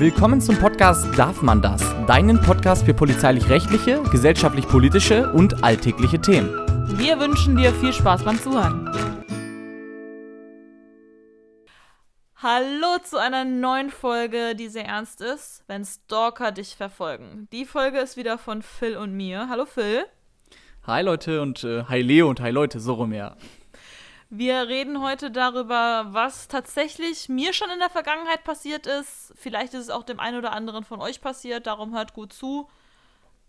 Willkommen zum Podcast Darf man das? Deinen Podcast für polizeilich-rechtliche, gesellschaftlich-politische und alltägliche Themen. Wir wünschen dir viel Spaß beim Zuhören. Hallo zu einer neuen Folge, die sehr ernst ist, wenn Stalker dich verfolgen. Die Folge ist wieder von Phil und mir. Hallo Phil. Hi Leute und äh, hi Leo und hi Leute, so rum ja. Wir reden heute darüber, was tatsächlich mir schon in der Vergangenheit passiert ist. Vielleicht ist es auch dem einen oder anderen von euch passiert, darum hört gut zu.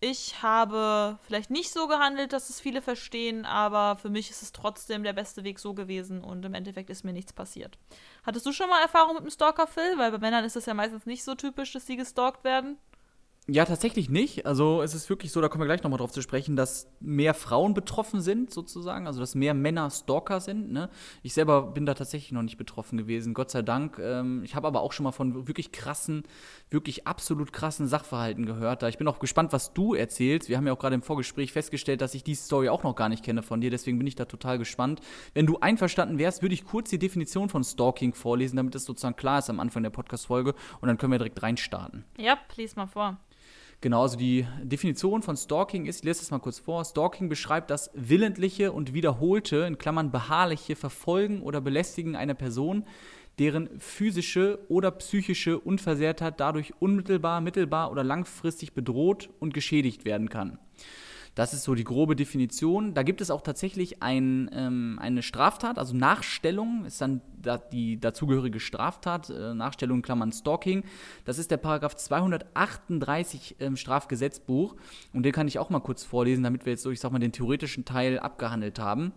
Ich habe vielleicht nicht so gehandelt, dass es viele verstehen, aber für mich ist es trotzdem der beste Weg so gewesen und im Endeffekt ist mir nichts passiert. Hattest du schon mal Erfahrung mit dem Stalker, Phil? Weil bei Männern ist es ja meistens nicht so typisch, dass sie gestalkt werden. Ja, tatsächlich nicht. Also es ist wirklich so, da kommen wir gleich nochmal drauf zu sprechen, dass mehr Frauen betroffen sind, sozusagen. Also dass mehr Männer Stalker sind. Ne? Ich selber bin da tatsächlich noch nicht betroffen gewesen, Gott sei Dank. Ähm, ich habe aber auch schon mal von wirklich krassen, wirklich absolut krassen Sachverhalten gehört. Da ich bin auch gespannt, was du erzählst. Wir haben ja auch gerade im Vorgespräch festgestellt, dass ich die Story auch noch gar nicht kenne von dir. Deswegen bin ich da total gespannt. Wenn du einverstanden wärst, würde ich kurz die Definition von Stalking vorlesen, damit es sozusagen klar ist am Anfang der Podcast-Folge. Und dann können wir direkt reinstarten. Ja, lies mal vor. Genau, also die Definition von Stalking ist, ich lese das mal kurz vor, Stalking beschreibt das willentliche und wiederholte, in Klammern beharrliche Verfolgen oder Belästigen einer Person, deren physische oder psychische Unversehrtheit dadurch unmittelbar, mittelbar oder langfristig bedroht und geschädigt werden kann. Das ist so die grobe Definition. Da gibt es auch tatsächlich ein, ähm, eine Straftat, also Nachstellung ist dann da, die dazugehörige Straftat, äh, Nachstellung Klammern Stalking. Das ist der Paragraph 238 im Strafgesetzbuch und den kann ich auch mal kurz vorlesen, damit wir jetzt so, ich sag mal, den theoretischen Teil abgehandelt haben.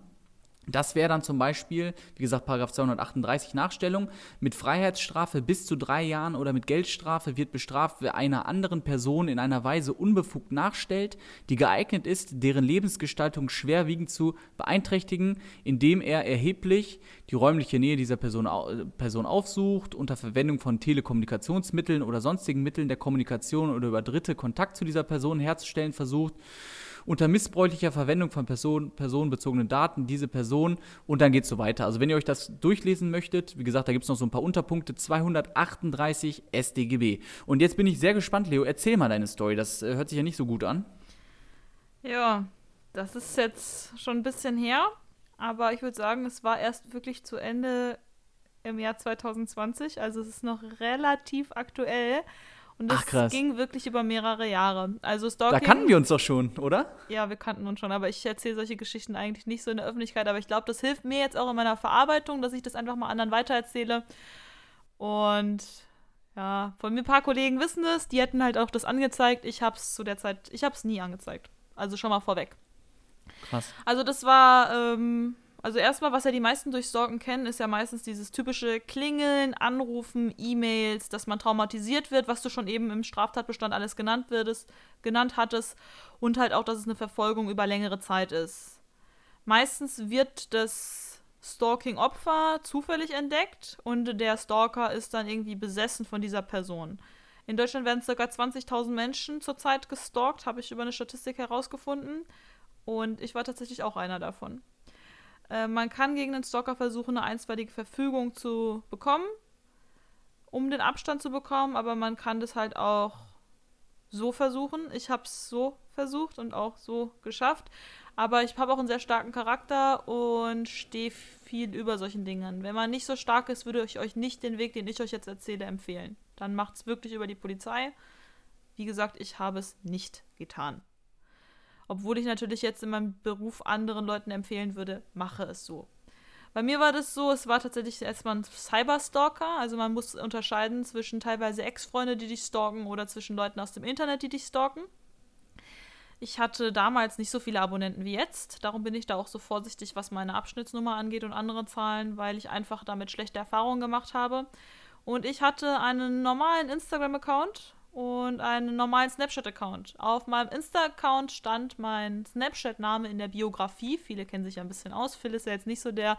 Das wäre dann zum Beispiel, wie gesagt, Paragraph 238 Nachstellung, mit Freiheitsstrafe bis zu drei Jahren oder mit Geldstrafe wird bestraft, wer einer anderen Person in einer Weise unbefugt nachstellt, die geeignet ist, deren Lebensgestaltung schwerwiegend zu beeinträchtigen, indem er erheblich die räumliche Nähe dieser Person, Person aufsucht, unter Verwendung von Telekommunikationsmitteln oder sonstigen Mitteln der Kommunikation oder über Dritte Kontakt zu dieser Person herzustellen versucht unter missbräuchlicher Verwendung von Person, personenbezogenen Daten diese Person und dann geht es so weiter. Also wenn ihr euch das durchlesen möchtet, wie gesagt, da gibt es noch so ein paar Unterpunkte, 238 StGB. Und jetzt bin ich sehr gespannt, Leo, erzähl mal deine Story, das äh, hört sich ja nicht so gut an. Ja, das ist jetzt schon ein bisschen her, aber ich würde sagen, es war erst wirklich zu Ende im Jahr 2020, also es ist noch relativ aktuell. Und das Ach, ging wirklich über mehrere Jahre. Also Stalking. Da kannten wir uns doch schon, oder? Ja, wir kannten uns schon, aber ich erzähle solche Geschichten eigentlich nicht so in der Öffentlichkeit. Aber ich glaube, das hilft mir jetzt auch in meiner Verarbeitung, dass ich das einfach mal anderen weitererzähle. Und ja, von mir ein paar Kollegen wissen das, die hätten halt auch das angezeigt. Ich habe es zu der Zeit, ich habe es nie angezeigt. Also schon mal vorweg. Krass. Also das war ähm, also erstmal, was ja die meisten durch Stalken kennen, ist ja meistens dieses typische Klingeln, Anrufen, E-Mails, dass man traumatisiert wird, was du schon eben im Straftatbestand alles genannt wirst, genannt hattest und halt auch, dass es eine Verfolgung über längere Zeit ist. Meistens wird das Stalking-Opfer zufällig entdeckt und der Stalker ist dann irgendwie besessen von dieser Person. In Deutschland werden ca. 20.000 Menschen zurzeit gestalkt, habe ich über eine Statistik herausgefunden. Und ich war tatsächlich auch einer davon. Äh, man kann gegen den Stalker versuchen, eine einstweilige Verfügung zu bekommen, um den Abstand zu bekommen, aber man kann das halt auch so versuchen. Ich habe es so versucht und auch so geschafft. Aber ich habe auch einen sehr starken Charakter und stehe viel über solchen Dingen. Wenn man nicht so stark ist, würde ich euch nicht den Weg, den ich euch jetzt erzähle, empfehlen. Dann macht es wirklich über die Polizei. Wie gesagt, ich habe es nicht getan. Obwohl ich natürlich jetzt in meinem Beruf anderen Leuten empfehlen würde, mache es so. Bei mir war das so, es war tatsächlich erstmal ein Cyberstalker. Also man muss unterscheiden zwischen teilweise Ex-Freunde, die dich stalken oder zwischen Leuten aus dem Internet, die dich stalken. Ich hatte damals nicht so viele Abonnenten wie jetzt. Darum bin ich da auch so vorsichtig, was meine Abschnittsnummer angeht und andere Zahlen, weil ich einfach damit schlechte Erfahrungen gemacht habe. Und ich hatte einen normalen Instagram-Account und einen normalen Snapchat-Account. Auf meinem Insta-Account stand mein Snapchat-Name in der Biografie. Viele kennen sich ja ein bisschen aus. Phil ist ja jetzt nicht so der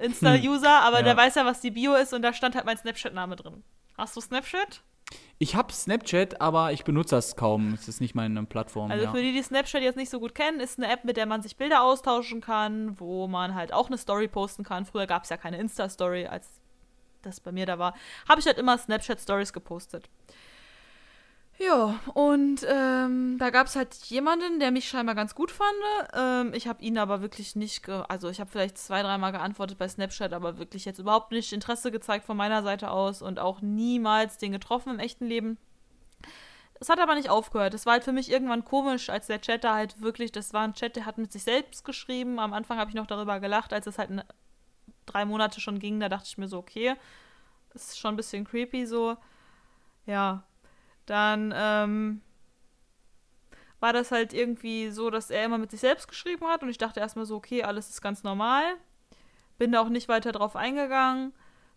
Insta-User, aber ja. der weiß ja, was die Bio ist und da stand halt mein Snapchat-Name drin. Hast du Snapchat? Ich habe Snapchat, aber ich benutze das kaum. Es ist nicht meine Plattform. Also ja. für die, die Snapchat jetzt nicht so gut kennen, ist eine App, mit der man sich Bilder austauschen kann, wo man halt auch eine Story posten kann. Früher gab es ja keine Insta-Story, als das bei mir da war. Habe ich halt immer Snapchat-Stories gepostet. Ja, und ähm, da gab es halt jemanden, der mich scheinbar ganz gut fand. Ähm, ich habe ihn aber wirklich nicht, ge also ich habe vielleicht zwei, dreimal geantwortet bei Snapchat, aber wirklich jetzt überhaupt nicht Interesse gezeigt von meiner Seite aus und auch niemals den getroffen im echten Leben. Es hat aber nicht aufgehört. Es war halt für mich irgendwann komisch, als der Chat da halt wirklich, das war ein Chat, der hat mit sich selbst geschrieben. Am Anfang habe ich noch darüber gelacht, als es halt drei Monate schon ging, da dachte ich mir so, okay, ist schon ein bisschen creepy so. Ja, dann ähm, war das halt irgendwie so, dass er immer mit sich selbst geschrieben hat und ich dachte erstmal so, okay, alles ist ganz normal. Bin da auch nicht weiter drauf eingegangen,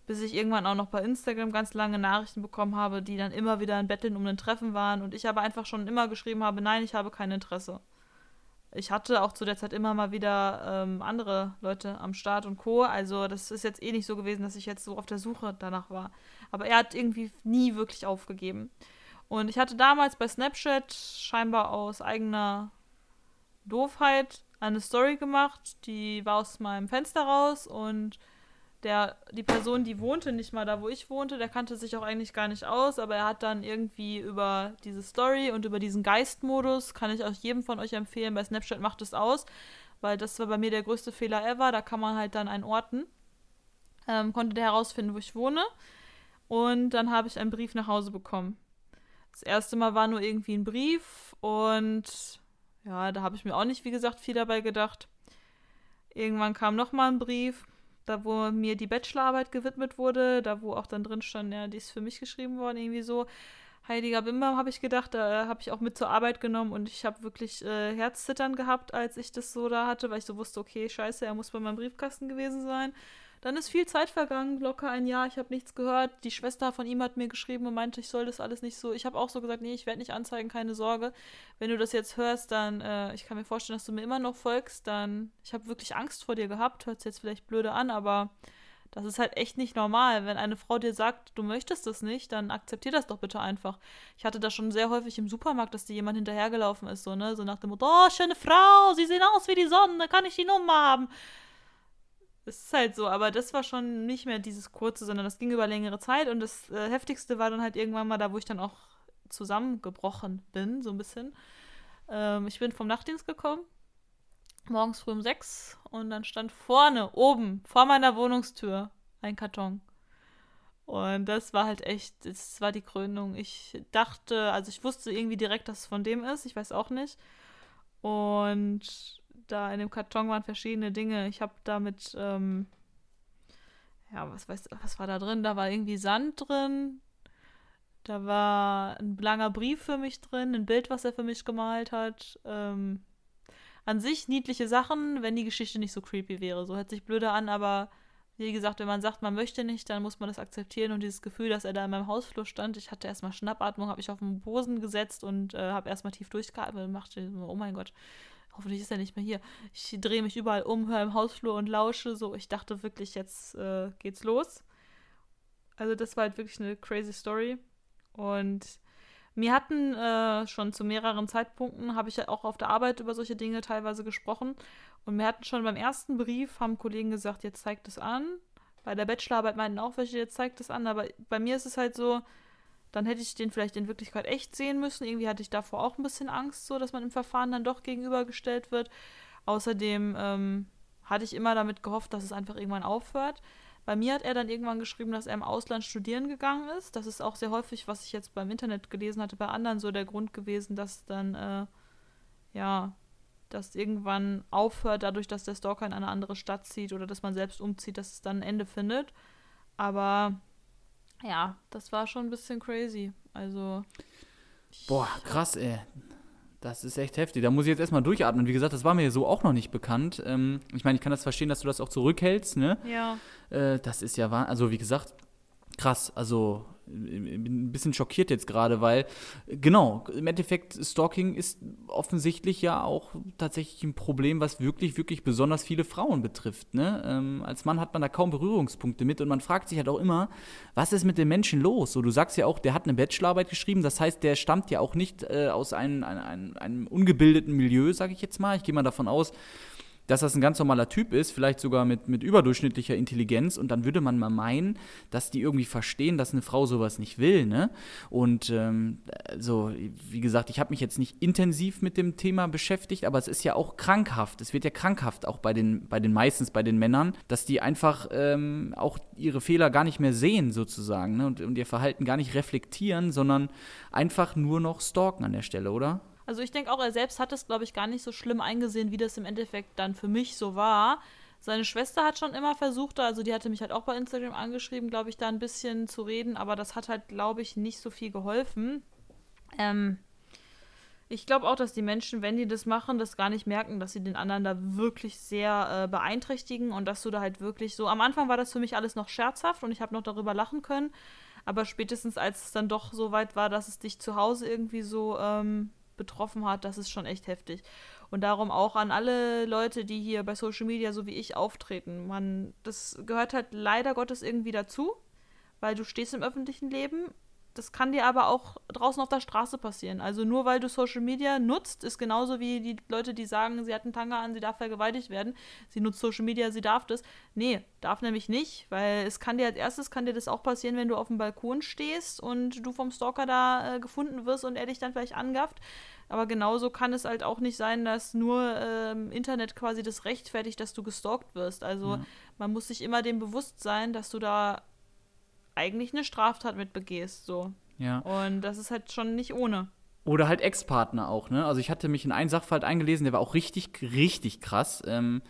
bis ich irgendwann auch noch bei Instagram ganz lange Nachrichten bekommen habe, die dann immer wieder ein Betteln um ein Treffen waren und ich aber einfach schon immer geschrieben habe, nein, ich habe kein Interesse. Ich hatte auch zu der Zeit immer mal wieder ähm, andere Leute am Start und Co. Also das ist jetzt eh nicht so gewesen, dass ich jetzt so auf der Suche danach war. Aber er hat irgendwie nie wirklich aufgegeben. Und ich hatte damals bei Snapchat scheinbar aus eigener Doofheit eine Story gemacht, die war aus meinem Fenster raus und der, die Person, die wohnte nicht mal da, wo ich wohnte, der kannte sich auch eigentlich gar nicht aus, aber er hat dann irgendwie über diese Story und über diesen Geistmodus, kann ich auch jedem von euch empfehlen, bei Snapchat macht es aus, weil das war bei mir der größte Fehler ever, da kann man halt dann einen orten, ähm, konnte der herausfinden, wo ich wohne und dann habe ich einen Brief nach Hause bekommen. Das erste Mal war nur irgendwie ein Brief und ja, da habe ich mir auch nicht, wie gesagt, viel dabei gedacht. Irgendwann kam nochmal ein Brief, da wo mir die Bachelorarbeit gewidmet wurde, da wo auch dann drin stand, ja, die ist für mich geschrieben worden, irgendwie so. Heiliger Bimba, habe ich gedacht, da habe ich auch mit zur Arbeit genommen und ich habe wirklich äh, Herzzittern gehabt, als ich das so da hatte, weil ich so wusste, okay, scheiße, er muss bei meinem Briefkasten gewesen sein. Dann ist viel Zeit vergangen, locker ein Jahr, ich habe nichts gehört. Die Schwester von ihm hat mir geschrieben und meinte, ich soll das alles nicht so. Ich habe auch so gesagt, nee, ich werde nicht anzeigen, keine Sorge. Wenn du das jetzt hörst, dann, äh, ich kann mir vorstellen, dass du mir immer noch folgst, dann, ich habe wirklich Angst vor dir gehabt. Hört sich jetzt vielleicht blöde an, aber das ist halt echt nicht normal. Wenn eine Frau dir sagt, du möchtest das nicht, dann akzeptier das doch bitte einfach. Ich hatte das schon sehr häufig im Supermarkt, dass dir jemand hinterhergelaufen ist, so, ne? So nach dem Motto, oh, schöne Frau, sie sehen aus wie die Sonne, kann ich die Nummer haben? Es ist halt so, aber das war schon nicht mehr dieses kurze, sondern das ging über längere Zeit und das äh, heftigste war dann halt irgendwann mal da, wo ich dann auch zusammengebrochen bin, so ein bisschen. Ähm, ich bin vom Nachtdienst gekommen, morgens früh um sechs und dann stand vorne, oben, vor meiner Wohnungstür ein Karton. Und das war halt echt, das war die Krönung. Ich dachte, also ich wusste irgendwie direkt, dass es von dem ist, ich weiß auch nicht. Und da in dem Karton waren verschiedene Dinge. Ich habe damit, ähm, ja, was weiß, was war da drin? Da war irgendwie Sand drin. Da war ein langer Brief für mich drin, ein Bild, was er für mich gemalt hat. Ähm, an sich niedliche Sachen, wenn die Geschichte nicht so creepy wäre. So hört sich blöde an, aber wie gesagt, wenn man sagt, man möchte nicht, dann muss man das akzeptieren und dieses Gefühl, dass er da in meinem Hausflur stand, ich hatte erstmal Schnappatmung, habe ich auf den Boden gesetzt und äh, habe erstmal tief durchgeatmet und machte, oh mein Gott, hoffentlich ist er nicht mehr hier. Ich drehe mich überall um, höre im Hausflur und lausche so. Ich dachte wirklich, jetzt äh, geht's los. Also das war halt wirklich eine crazy Story. Und mir hatten äh, schon zu mehreren Zeitpunkten, habe ich ja auch auf der Arbeit über solche Dinge teilweise gesprochen. Und mir hatten schon beim ersten Brief, haben Kollegen gesagt, jetzt zeigt es an. Bei der Bachelorarbeit meinten auch welche, jetzt zeigt es an. Aber bei mir ist es halt so, dann hätte ich den vielleicht in Wirklichkeit echt sehen müssen. Irgendwie hatte ich davor auch ein bisschen Angst, so dass man im Verfahren dann doch gegenübergestellt wird. Außerdem ähm, hatte ich immer damit gehofft, dass es einfach irgendwann aufhört. Bei mir hat er dann irgendwann geschrieben, dass er im Ausland studieren gegangen ist. Das ist auch sehr häufig, was ich jetzt beim Internet gelesen hatte, bei anderen so der Grund gewesen, dass dann, äh, ja, dass irgendwann aufhört, dadurch, dass der Stalker in eine andere Stadt zieht oder dass man selbst umzieht, dass es dann ein Ende findet. Aber ja, das war schon ein bisschen crazy. Also. Boah, krass, ey. Das ist echt heftig. Da muss ich jetzt erstmal durchatmen. Wie gesagt, das war mir so auch noch nicht bekannt. Ähm, ich meine, ich kann das verstehen, dass du das auch zurückhältst, ne? Ja. Äh, das ist ja wahr. Also, wie gesagt, krass. Also, bin ein bisschen schockiert jetzt gerade, weil genau, im Endeffekt Stalking ist offensichtlich ja auch tatsächlich ein Problem, was wirklich, wirklich besonders viele Frauen betrifft. Ne? Ähm, als Mann hat man da kaum Berührungspunkte mit und man fragt sich halt auch immer, was ist mit dem Menschen los? So, du sagst ja auch, der hat eine Bachelorarbeit geschrieben, das heißt, der stammt ja auch nicht äh, aus einem, einem, einem ungebildeten Milieu, sage ich jetzt mal. Ich gehe mal davon aus, dass das ein ganz normaler Typ ist, vielleicht sogar mit, mit überdurchschnittlicher Intelligenz. Und dann würde man mal meinen, dass die irgendwie verstehen, dass eine Frau sowas nicht will. Ne? Und ähm, so, wie gesagt, ich habe mich jetzt nicht intensiv mit dem Thema beschäftigt, aber es ist ja auch krankhaft. Es wird ja krankhaft auch bei den, bei den meistens bei den Männern, dass die einfach ähm, auch ihre Fehler gar nicht mehr sehen, sozusagen, ne? und, und ihr Verhalten gar nicht reflektieren, sondern einfach nur noch stalken an der Stelle, oder? Also ich denke auch, er selbst hat es, glaube ich, gar nicht so schlimm eingesehen, wie das im Endeffekt dann für mich so war. Seine Schwester hat schon immer versucht, also die hatte mich halt auch bei Instagram angeschrieben, glaube ich, da ein bisschen zu reden, aber das hat halt, glaube ich, nicht so viel geholfen. Ähm, ich glaube auch, dass die Menschen, wenn die das machen, das gar nicht merken, dass sie den anderen da wirklich sehr äh, beeinträchtigen und dass du da halt wirklich so. Am Anfang war das für mich alles noch scherzhaft und ich habe noch darüber lachen können, aber spätestens als es dann doch so weit war, dass es dich zu Hause irgendwie so ähm, betroffen hat, das ist schon echt heftig. Und darum auch an alle Leute, die hier bei Social Media so wie ich auftreten. Man, das gehört halt leider Gottes irgendwie dazu, weil du stehst im öffentlichen Leben. Das kann dir aber auch draußen auf der Straße passieren. Also nur weil du Social Media nutzt, ist genauso wie die Leute, die sagen, sie hat einen Tanga an, sie darf vergewaltigt werden. Sie nutzt Social Media, sie darf das. Nee, darf nämlich nicht, weil es kann dir als erstes kann dir das auch passieren, wenn du auf dem Balkon stehst und du vom Stalker da äh, gefunden wirst und er dich dann vielleicht angafft. Aber genauso kann es halt auch nicht sein, dass nur ähm, Internet quasi das rechtfertigt, dass du gestalkt wirst. Also ja. man muss sich immer dem bewusst sein, dass du da eigentlich eine Straftat mit begehst. So. Ja. Und das ist halt schon nicht ohne. Oder halt Ex-Partner auch, ne? Also ich hatte mich in einen Sachverhalt eingelesen, der war auch richtig, richtig krass. Ähm,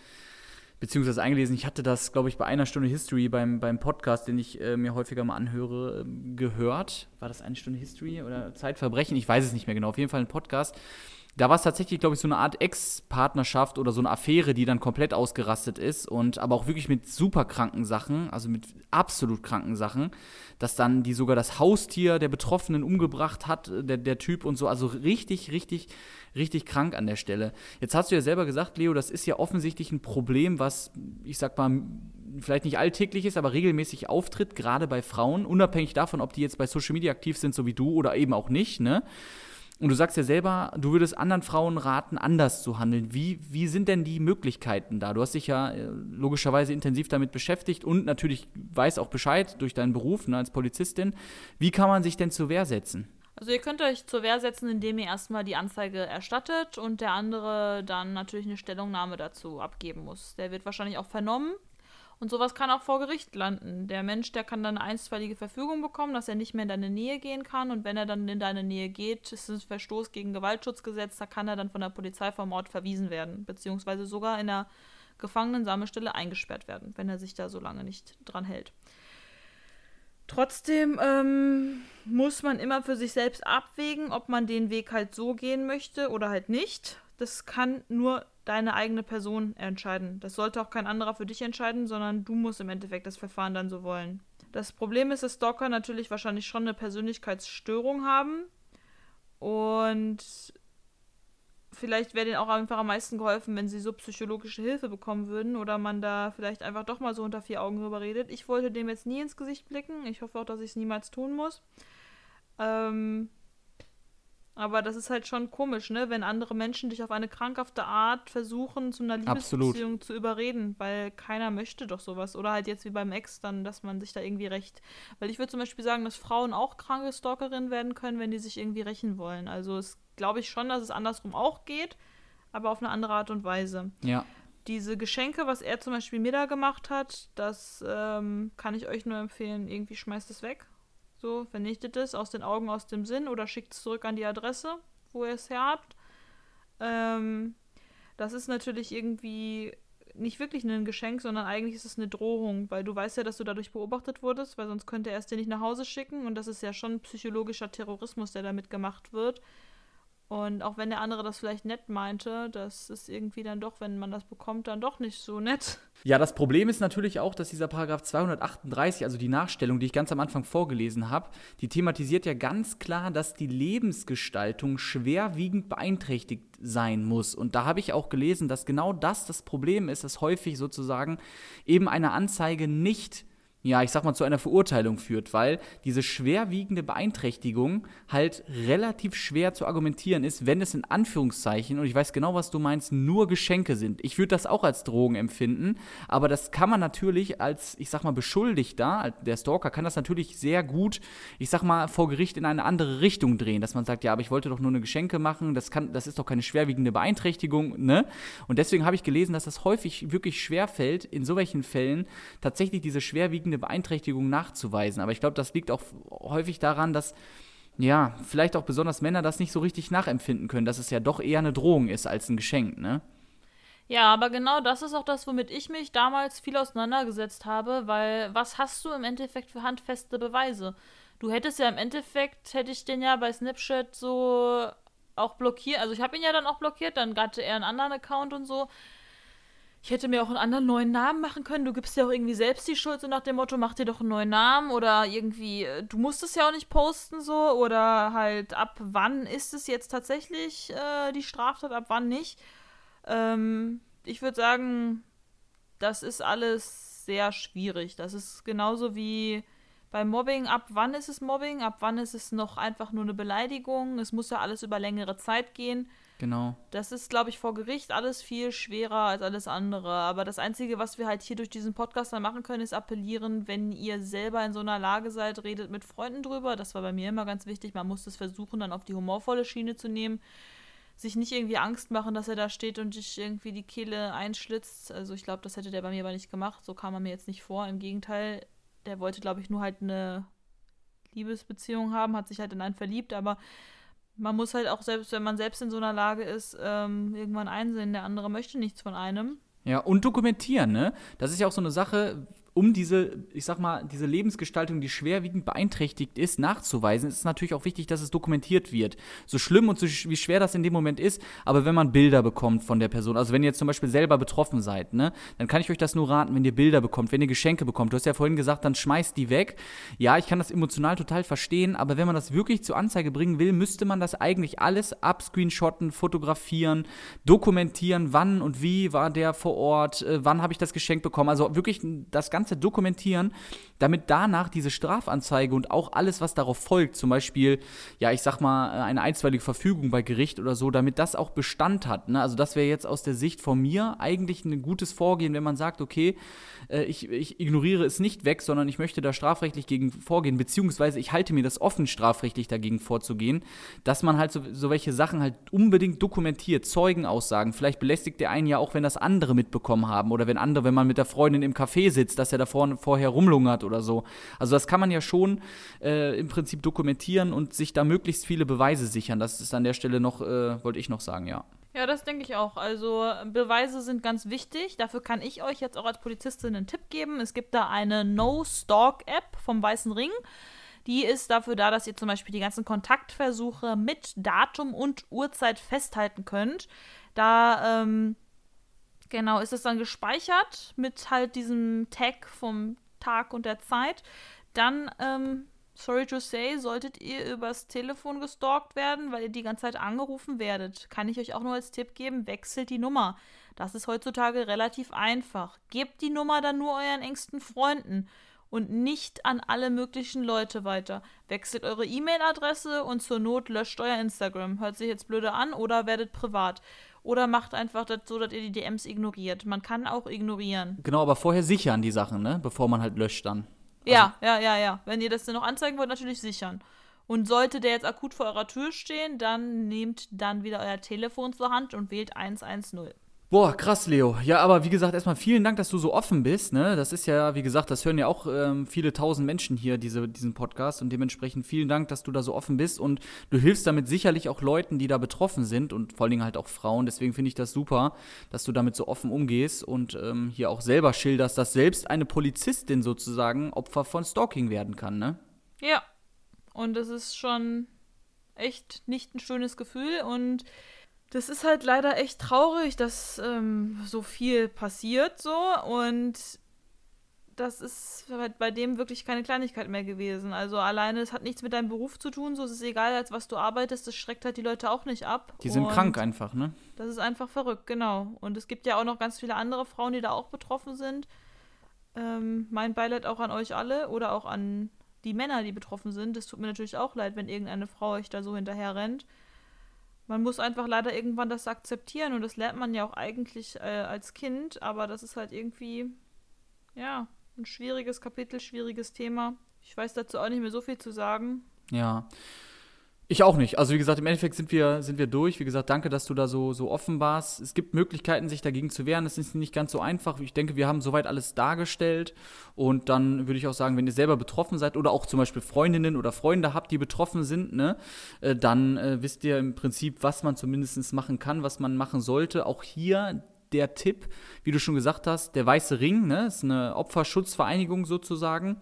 beziehungsweise eingelesen. Ich hatte das, glaube ich, bei einer Stunde History beim, beim Podcast, den ich äh, mir häufiger mal anhöre, äh, gehört. War das eine Stunde History oder Zeitverbrechen? Ich weiß es nicht mehr genau. Auf jeden Fall ein Podcast. Da war es tatsächlich, glaube ich, so eine Art Ex-Partnerschaft oder so eine Affäre, die dann komplett ausgerastet ist und aber auch wirklich mit super kranken Sachen, also mit absolut kranken Sachen, dass dann die sogar das Haustier der Betroffenen umgebracht hat, äh, der, der Typ und so. Also richtig, richtig richtig krank an der Stelle. Jetzt hast du ja selber gesagt, Leo, das ist ja offensichtlich ein Problem, was, ich sag mal, vielleicht nicht alltäglich ist, aber regelmäßig auftritt, gerade bei Frauen, unabhängig davon, ob die jetzt bei Social Media aktiv sind, so wie du oder eben auch nicht, ne? Und du sagst ja selber, du würdest anderen Frauen raten, anders zu handeln. Wie, wie sind denn die Möglichkeiten da? Du hast dich ja äh, logischerweise intensiv damit beschäftigt und natürlich weiß auch Bescheid durch deinen Beruf ne, als Polizistin. Wie kann man sich denn zur Wehr setzen? Also ihr könnt euch zur Wehr setzen, indem ihr erstmal die Anzeige erstattet und der andere dann natürlich eine Stellungnahme dazu abgeben muss. Der wird wahrscheinlich auch vernommen. Und sowas kann auch vor Gericht landen. Der Mensch, der kann dann eine einstweilige Verfügung bekommen, dass er nicht mehr in deine Nähe gehen kann. Und wenn er dann in deine Nähe geht, ist es ein Verstoß gegen Gewaltschutzgesetz, da kann er dann von der Polizei vom Ort verwiesen werden. Beziehungsweise sogar in der Gefangenensammelstelle eingesperrt werden, wenn er sich da so lange nicht dran hält. Trotzdem ähm, muss man immer für sich selbst abwägen, ob man den Weg halt so gehen möchte oder halt nicht. Das kann nur deine eigene Person entscheiden. Das sollte auch kein anderer für dich entscheiden, sondern du musst im Endeffekt das Verfahren dann so wollen. Das Problem ist, dass Stalker natürlich wahrscheinlich schon eine Persönlichkeitsstörung haben und vielleicht wäre denen auch einfach am meisten geholfen, wenn sie so psychologische Hilfe bekommen würden oder man da vielleicht einfach doch mal so unter vier Augen drüber redet. Ich wollte dem jetzt nie ins Gesicht blicken. Ich hoffe auch, dass ich es niemals tun muss. Ähm, aber das ist halt schon komisch, ne? Wenn andere Menschen dich auf eine krankhafte Art versuchen, zu einer Liebesbeziehung Absolut. zu überreden, weil keiner möchte doch sowas. Oder halt jetzt wie beim Ex dann, dass man sich da irgendwie rächt. Weil ich würde zum Beispiel sagen, dass Frauen auch kranke Stalkerinnen werden können, wenn die sich irgendwie rächen wollen. Also es glaube ich schon, dass es andersrum auch geht, aber auf eine andere Art und Weise. Ja. Diese Geschenke, was er zum Beispiel mir da gemacht hat, das ähm, kann ich euch nur empfehlen. Irgendwie schmeißt es weg. So, vernichtet es aus den Augen, aus dem Sinn oder schickt es zurück an die Adresse, wo ihr es her habt. Ähm, das ist natürlich irgendwie nicht wirklich ein Geschenk, sondern eigentlich ist es eine Drohung, weil du weißt ja, dass du dadurch beobachtet wurdest, weil sonst könnte er es dir nicht nach Hause schicken und das ist ja schon psychologischer Terrorismus, der damit gemacht wird. Und auch wenn der andere das vielleicht nett meinte, das ist irgendwie dann doch, wenn man das bekommt, dann doch nicht so nett. Ja, das Problem ist natürlich auch, dass dieser Paragraph 238, also die Nachstellung, die ich ganz am Anfang vorgelesen habe, die thematisiert ja ganz klar, dass die Lebensgestaltung schwerwiegend beeinträchtigt sein muss. Und da habe ich auch gelesen, dass genau das das Problem ist, dass häufig sozusagen eben eine Anzeige nicht ja, ich sag mal, zu einer Verurteilung führt, weil diese schwerwiegende Beeinträchtigung halt relativ schwer zu argumentieren ist, wenn es in Anführungszeichen, und ich weiß genau, was du meinst, nur Geschenke sind. Ich würde das auch als Drogen empfinden, aber das kann man natürlich als, ich sag mal, Beschuldigter, der Stalker kann das natürlich sehr gut, ich sag mal, vor Gericht in eine andere Richtung drehen, dass man sagt, ja, aber ich wollte doch nur eine Geschenke machen, das, kann, das ist doch keine schwerwiegende Beeinträchtigung, ne? Und deswegen habe ich gelesen, dass das häufig wirklich schwer fällt, in so welchen Fällen tatsächlich diese schwerwiegende schwerwiegende Beeinträchtigung nachzuweisen. Aber ich glaube, das liegt auch häufig daran, dass ja, vielleicht auch besonders Männer das nicht so richtig nachempfinden können, dass es ja doch eher eine Drohung ist als ein Geschenk, ne? Ja, aber genau das ist auch das, womit ich mich damals viel auseinandergesetzt habe, weil was hast du im Endeffekt für handfeste Beweise? Du hättest ja im Endeffekt, hätte ich den ja bei Snapchat so auch blockiert, also ich habe ihn ja dann auch blockiert, dann hatte er einen anderen Account und so ich hätte mir auch einen anderen neuen Namen machen können. Du gibst ja auch irgendwie selbst die Schuld, so nach dem Motto, mach dir doch einen neuen Namen oder irgendwie, äh, du musst es ja auch nicht posten so oder halt ab wann ist es jetzt tatsächlich äh, die Straftat, ab wann nicht. Ähm, ich würde sagen, das ist alles sehr schwierig. Das ist genauso wie beim Mobbing. Ab wann ist es Mobbing? Ab wann ist es noch einfach nur eine Beleidigung? Es muss ja alles über längere Zeit gehen. Genau. Das ist, glaube ich, vor Gericht alles viel schwerer als alles andere. Aber das Einzige, was wir halt hier durch diesen Podcast dann machen können, ist appellieren, wenn ihr selber in so einer Lage seid, redet mit Freunden drüber. Das war bei mir immer ganz wichtig. Man muss es versuchen, dann auf die humorvolle Schiene zu nehmen. Sich nicht irgendwie Angst machen, dass er da steht und dich irgendwie die Kehle einschlitzt. Also ich glaube, das hätte der bei mir aber nicht gemacht. So kam er mir jetzt nicht vor. Im Gegenteil, der wollte, glaube ich, nur halt eine Liebesbeziehung haben, hat sich halt in einen verliebt, aber man muss halt auch selbst, wenn man selbst in so einer Lage ist, ähm, irgendwann einsehen, der andere möchte nichts von einem. Ja, und dokumentieren, ne? Das ist ja auch so eine Sache, um diese, ich sag mal, diese Lebensgestaltung, die schwerwiegend beeinträchtigt ist, nachzuweisen, ist es natürlich auch wichtig, dass es dokumentiert wird. So schlimm und so wie schwer das in dem Moment ist, aber wenn man Bilder bekommt von der Person, also wenn ihr jetzt zum Beispiel selber betroffen seid, ne, dann kann ich euch das nur raten, wenn ihr Bilder bekommt, wenn ihr Geschenke bekommt. Du hast ja vorhin gesagt, dann schmeißt die weg. Ja, ich kann das emotional total verstehen, aber wenn man das wirklich zur Anzeige bringen will, müsste man das eigentlich alles abscreenshotten, fotografieren, dokumentieren, wann und wie war der vor Ort, äh, wann habe ich das Geschenk bekommen. Also wirklich das ganze Ganze dokumentieren, damit danach diese Strafanzeige und auch alles, was darauf folgt, zum Beispiel, ja, ich sag mal, äh, eine einstweilige Verfügung bei Gericht oder so, damit das auch Bestand hat. Ne? Also das wäre jetzt aus der Sicht von mir eigentlich ein gutes Vorgehen, wenn man sagt, okay, äh, ich, ich ignoriere es nicht weg, sondern ich möchte da strafrechtlich gegen vorgehen, beziehungsweise ich halte mir das offen, strafrechtlich dagegen vorzugehen, dass man halt so, so welche Sachen halt unbedingt dokumentiert, Zeugenaussagen. Vielleicht belästigt der einen ja auch, wenn das andere mitbekommen haben oder wenn andere, wenn man mit der Freundin im Café sitzt, dass er da vor, vorher rumlungert oder so. Also das kann man ja schon äh, im Prinzip dokumentieren und sich da möglichst viele Beweise sichern. Das ist an der Stelle noch, äh, wollte ich noch sagen, ja. Ja, das denke ich auch. Also Beweise sind ganz wichtig. Dafür kann ich euch jetzt auch als Polizistin einen Tipp geben. Es gibt da eine No-Stalk-App vom Weißen Ring. Die ist dafür da, dass ihr zum Beispiel die ganzen Kontaktversuche mit Datum und Uhrzeit festhalten könnt. Da ähm, Genau, ist es dann gespeichert mit halt diesem Tag vom Tag und der Zeit. Dann, ähm, sorry to say, solltet ihr übers Telefon gestalkt werden, weil ihr die ganze Zeit angerufen werdet. Kann ich euch auch nur als Tipp geben, wechselt die Nummer. Das ist heutzutage relativ einfach. Gebt die Nummer dann nur euren engsten Freunden und nicht an alle möglichen Leute weiter. Wechselt eure E-Mail-Adresse und zur Not löscht euer Instagram. Hört sich jetzt blöde an oder werdet privat. Oder macht einfach das so, dass ihr die DMs ignoriert. Man kann auch ignorieren. Genau, aber vorher sichern die Sachen, ne? Bevor man halt löscht dann. Also ja, ja, ja, ja. Wenn ihr das dann noch anzeigen wollt, natürlich sichern. Und sollte der jetzt akut vor eurer Tür stehen, dann nehmt dann wieder euer Telefon zur Hand und wählt 110. Boah, krass, Leo. Ja, aber wie gesagt, erstmal vielen Dank, dass du so offen bist. Ne? Das ist ja, wie gesagt, das hören ja auch ähm, viele tausend Menschen hier, diese, diesen Podcast. Und dementsprechend vielen Dank, dass du da so offen bist. Und du hilfst damit sicherlich auch Leuten, die da betroffen sind und vor allen Dingen halt auch Frauen. Deswegen finde ich das super, dass du damit so offen umgehst und ähm, hier auch selber schilderst, dass selbst eine Polizistin sozusagen Opfer von Stalking werden kann, ne? Ja. Und das ist schon echt nicht ein schönes Gefühl. Und das ist halt leider echt traurig, dass ähm, so viel passiert so und das ist halt bei dem wirklich keine Kleinigkeit mehr gewesen. Also alleine, es hat nichts mit deinem Beruf zu tun, so es ist egal, als was du arbeitest, das schreckt halt die Leute auch nicht ab. Die sind und krank einfach, ne? Das ist einfach verrückt, genau. Und es gibt ja auch noch ganz viele andere Frauen, die da auch betroffen sind. Ähm, mein Beileid auch an euch alle oder auch an die Männer, die betroffen sind. Es tut mir natürlich auch leid, wenn irgendeine Frau euch da so hinterher rennt. Man muss einfach leider irgendwann das akzeptieren und das lernt man ja auch eigentlich äh, als Kind, aber das ist halt irgendwie, ja, ein schwieriges Kapitel, schwieriges Thema. Ich weiß dazu auch nicht mehr so viel zu sagen. Ja. Ich auch nicht. Also wie gesagt, im Endeffekt sind wir, sind wir durch. Wie gesagt, danke, dass du da so, so offen warst. Es gibt Möglichkeiten, sich dagegen zu wehren. Es ist nicht ganz so einfach. Ich denke, wir haben soweit alles dargestellt. Und dann würde ich auch sagen, wenn ihr selber betroffen seid oder auch zum Beispiel Freundinnen oder Freunde habt, die betroffen sind, ne, äh, dann äh, wisst ihr im Prinzip, was man zumindest machen kann, was man machen sollte. Auch hier der Tipp, wie du schon gesagt hast, der Weiße Ring, ne, ist eine Opferschutzvereinigung sozusagen.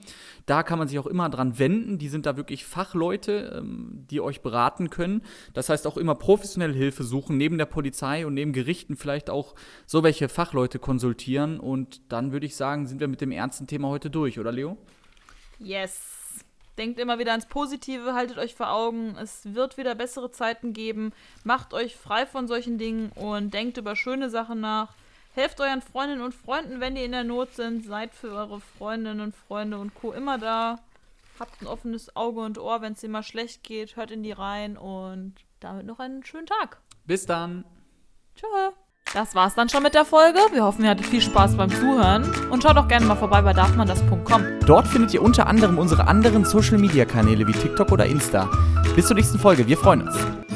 Da kann man sich auch immer dran wenden. Die sind da wirklich Fachleute, ähm, die euch beraten können. Das heißt auch immer professionelle Hilfe suchen, neben der Polizei und neben Gerichten vielleicht auch so welche Fachleute konsultieren. Und dann würde ich sagen, sind wir mit dem ernsten Thema heute durch, oder Leo? Yes. Denkt immer wieder ans Positive, haltet euch vor Augen, es wird wieder bessere Zeiten geben. Macht euch frei von solchen Dingen und denkt über schöne Sachen nach. Helft euren Freundinnen und Freunden, wenn die in der Not sind. Seid für eure Freundinnen und Freunde und Co. immer da. Habt ein offenes Auge und Ohr, wenn es dir mal schlecht geht. Hört in die rein und damit noch einen schönen Tag. Bis dann. Tschö. Das war's dann schon mit der Folge. Wir hoffen, ihr hattet viel Spaß beim Zuhören. Und schaut doch gerne mal vorbei bei darfmandas.com. Dort findet ihr unter anderem unsere anderen Social Media Kanäle wie TikTok oder Insta. Bis zur nächsten Folge. Wir freuen uns.